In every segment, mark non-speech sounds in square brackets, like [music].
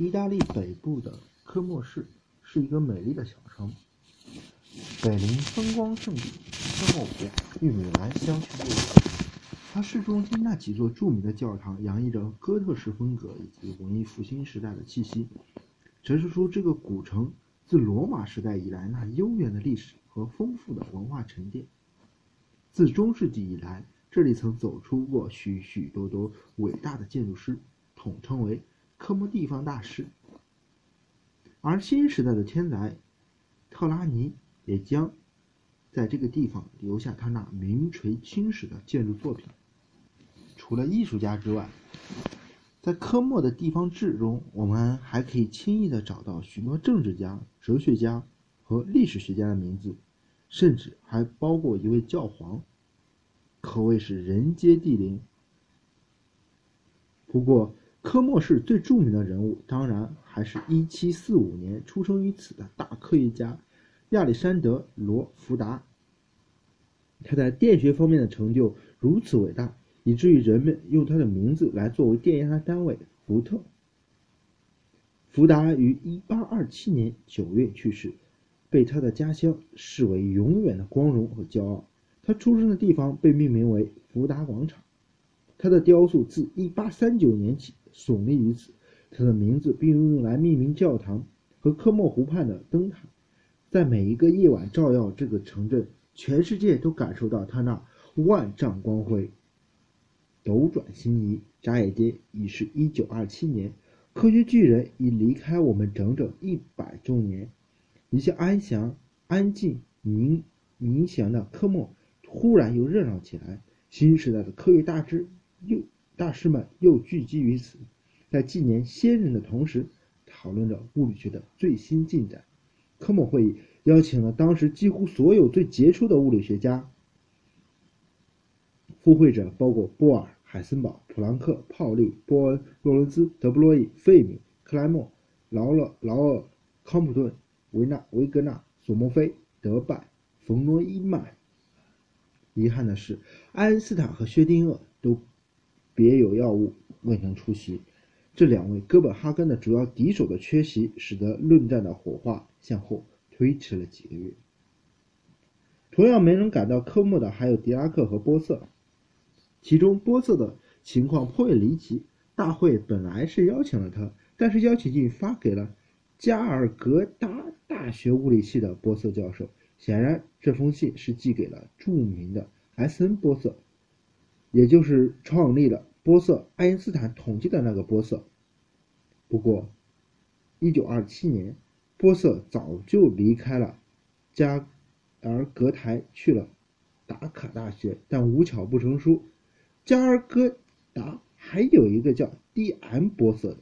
意大利北部的科莫市是一个美丽的小城，北临风光胜地科莫湖与米兰相去不远。它市中心那几座著名的教堂洋溢着哥特式风格以及文艺复兴时代的气息，折射出这个古城自罗马时代以来那悠远的历史和丰富的文化沉淀。自中世纪以来，这里曾走出过许许多多伟大的建筑师，统称为。科莫地方大师，而新时代的天才特拉尼也将在这个地方留下他那名垂青史的建筑作品。除了艺术家之外，在科莫的地方志中，我们还可以轻易的找到许多政治家、哲学家和历史学家的名字，甚至还包括一位教皇，可谓是人杰地灵。不过，科莫市最著名的人物，当然还是1745年出生于此的大科学家亚历山德罗福达。他在电学方面的成就如此伟大，以至于人们用他的名字来作为电压单位——伏特。福达于1827年9月去世，被他的家乡视为永远的光荣和骄傲。他出生的地方被命名为福达广场。他的雕塑自1839年起。耸立于此，他的名字并用来命名教堂和科莫湖畔的灯塔，在每一个夜晚照耀这个城镇，全世界都感受到他那万丈光辉。斗转星移，眨眼间已是一九二七年，科学巨人已离开我们整整一百周年。一向安详、安静、冥冥祥的科莫，忽然又热闹起来。新时代的科学大师又。大师们又聚集于此，在纪念先人的同时，讨论着物理学的最新进展。科莫会议邀请了当时几乎所有最杰出的物理学家，赴会者包括波尔、海森堡、普朗克、泡利、波恩、洛伦兹、德布洛伊、费米、克莱默、劳勒、劳尔、康普顿、维纳、维格纳、索莫菲、德拜、冯诺依曼。遗憾的是，爱因斯坦和薛定谔都。别有药物未能出席，这两位哥本哈根的主要敌手的缺席，使得论战的火花向后推迟了几个月。同样没能赶到科莫的还有狄拉克和波瑟，其中波瑟的情况颇为离奇。大会本来是邀请了他，但是邀请信发给了加尔各答大学物理系的波瑟教授，显然这封信是寄给了著名的 S.N. 波瑟，也就是创立了。波色，爱因斯坦统计的那个波色。不过，一九二七年，波色早就离开了加尔格台，去了达卡大学。但无巧不成书，加尔格达还有一个叫 D.M. 波色的。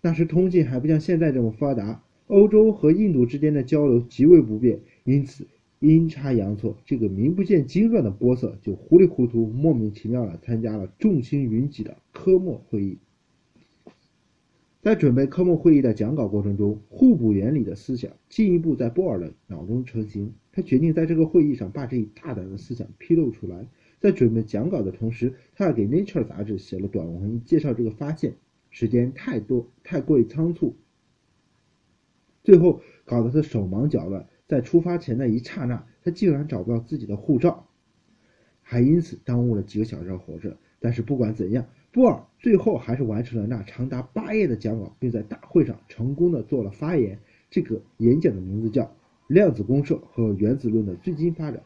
那时通信还不像现在这么发达，欧洲和印度之间的交流极为不便，因此。阴差阳错，这个名不见经传的波瑟就糊里糊涂、莫名其妙的参加了众星云集的科莫会议。在准备科莫会议的讲稿过程中，互补原理的思想进一步在波尔的脑中成型。他决定在这个会议上把这一大胆的思想披露出来。在准备讲稿的同时，他还给《Nature》杂志写了短文介绍这个发现。时间太多，太过于仓促，最后搞得他手忙脚乱。在出发前的一刹那，他竟然找不到自己的护照，还因此耽误了几个小时的火车。但是不管怎样，波尔最后还是完成了那长达八页的讲稿，并在大会上成功的做了发言。这个演讲的名字叫《量子公社和原子论的最新发展》。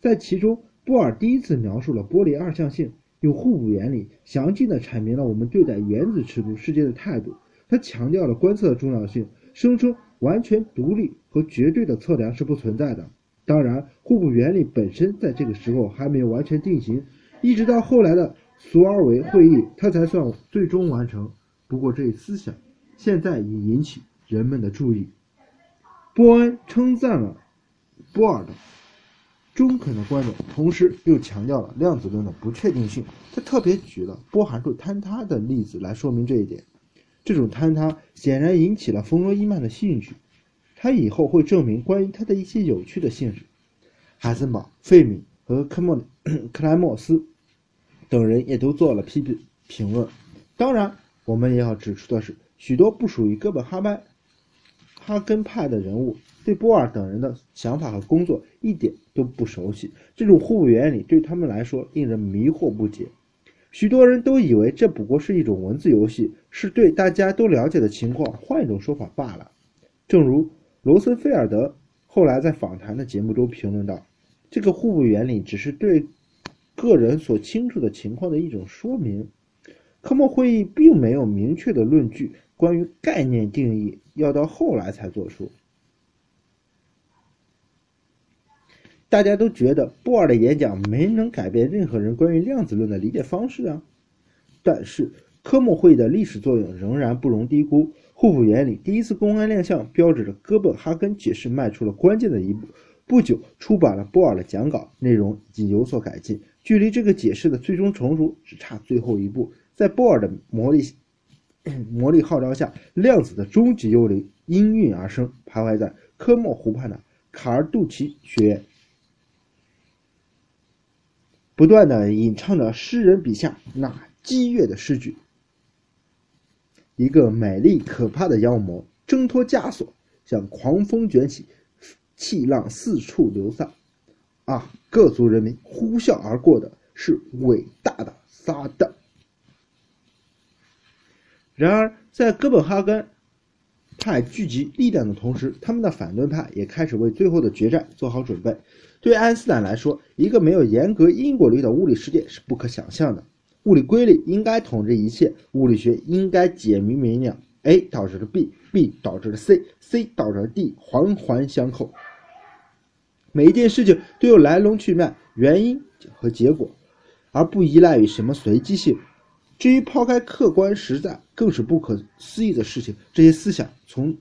在其中，波尔第一次描述了波粒二象性，用互补原理详尽的阐明了我们对待原子尺度世界的态度。他强调了观测的重要性，声称。完全独立和绝对的测量是不存在的。当然，互补原理本身在这个时候还没有完全定型，一直到后来的索尔维会议，它才算最终完成。不过，这一思想现在已引起人们的注意。波恩称赞了波尔的中肯的观点，同时又强调了量子论的不确定性。他特别举了波函数坍塌的例子来说明这一点。这种坍塌显然引起了冯诺依曼的兴趣，他以后会证明关于他的一些有趣的性质。海森堡、费米和科莫 [clears throat] 克莱默斯等人也都做了批评评论。当然，我们也要指出的是，许多不属于哥本哈根哈根派的人物对波尔等人的想法和工作一点都不熟悉，这种互补原理对他们来说令人迷惑不解。许多人都以为这不过是一种文字游戏，是对大家都了解的情况换一种说法罢了。正如罗森菲尔德后来在访谈的节目中评论道：“这个互补原理只是对个人所清楚的情况的一种说明。科莫会议并没有明确的论据，关于概念定义要到后来才做出。”大家都觉得波尔的演讲没能改变任何人关于量子论的理解方式啊。但是科莫会议的历史作用仍然不容低估。互补原理第一次公开亮相，标志着哥本哈根解释迈出了关键的一步。不久出版了波尔的讲稿，内容已经有所改进，距离这个解释的最终成熟只差最后一步。在波尔的魔力 [clears throat] 魔力号召下，量子的终极幽灵应运而生，徘徊在科莫湖畔的卡尔杜奇学院。不断的吟唱着诗人笔下那激越的诗句。一个美丽可怕的妖魔挣脱枷锁，像狂风卷起，气浪四处流散。啊，各族人民呼啸而过的是伟大的撒旦。然而，在哥本哈根派聚集力量的同时，他们的反对派也开始为最后的决战做好准备。对爱因斯坦来说，一个没有严格因果律的物理世界是不可想象的。物理规律应该统治一切，物理学应该解明明了。A 导致了 B，B 导致了 C，C 导致了 D，环环相扣。每一件事情都有来龙去脉、原因和结果，而不依赖于什么随机性。至于抛开客观实在，更是不可思议的事情。这些思想从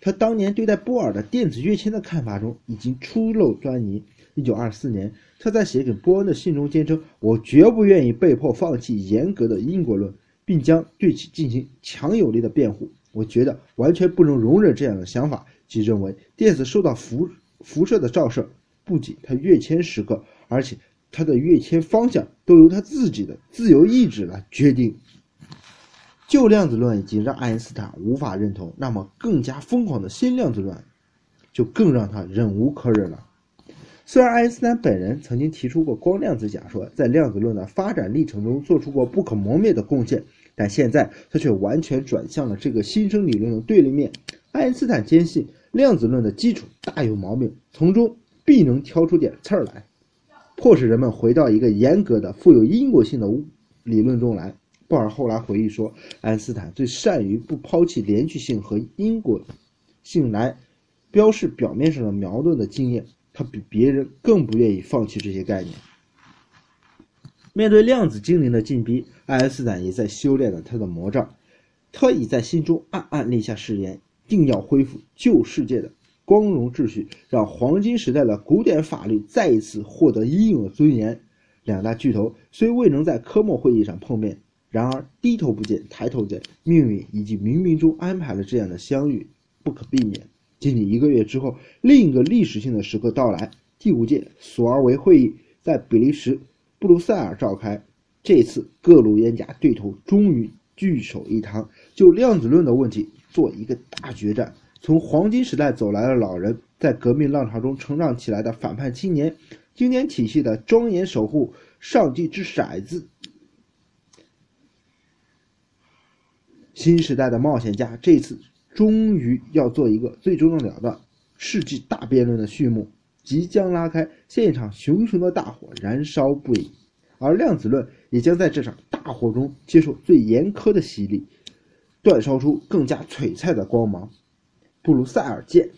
他当年对待波尔的电子跃迁的看法中已经初露端倪。一九二四年，他在写给波恩的信中坚称：“我绝不愿意被迫放弃严格的因果论，并将对其进行强有力的辩护。我觉得完全不能容忍这样的想法，即认为电子受到辐辐射的照射，不仅它跃迁时刻，而且它的跃迁方向都由他自己的自由意志来决定。旧量子论已经让爱因斯坦无法认同，那么更加疯狂的新量子论，就更让他忍无可忍了。”虽然爱因斯坦本人曾经提出过光量子假说，在量子论的发展历程中做出过不可磨灭的贡献，但现在他却完全转向了这个新生理论的对立面。爱因斯坦坚信量子论的基础大有毛病，从中必能挑出点刺儿来，迫使人们回到一个严格的、富有因果性的理论中来。鲍尔后来回忆说，爱因斯坦最善于不抛弃连续性和因果性来标示表面上的矛盾的经验。他比别人更不愿意放弃这些概念。面对量子精灵的进逼，爱因斯坦也在修炼着他的魔杖。他已在心中暗暗立下誓言，定要恢复旧世界的光荣秩序，让黄金时代的古典法律再一次获得应有的尊严。两大巨头虽未能在科莫会议上碰面，然而低头不见抬头见，命运已经冥冥中安排了这样的相遇，不可避免。仅仅一个月之后，另一个历史性的时刻到来。第五届索尔维会议在比利时布鲁塞尔召开。这次各路冤家对头终于聚首一堂，就量子论的问题做一个大决战。从黄金时代走来的老人，在革命浪潮中成长起来的反叛青年，经典体系的庄严守护上帝之骰子，新时代的冒险家，这次。终于要做一个最终的了断，世纪大辩论的序幕即将拉开，现场熊熊的大火燃烧不已，而量子论也将在这场大火中接受最严苛的洗礼，煅烧出更加璀璨的光芒。布鲁塞尔见。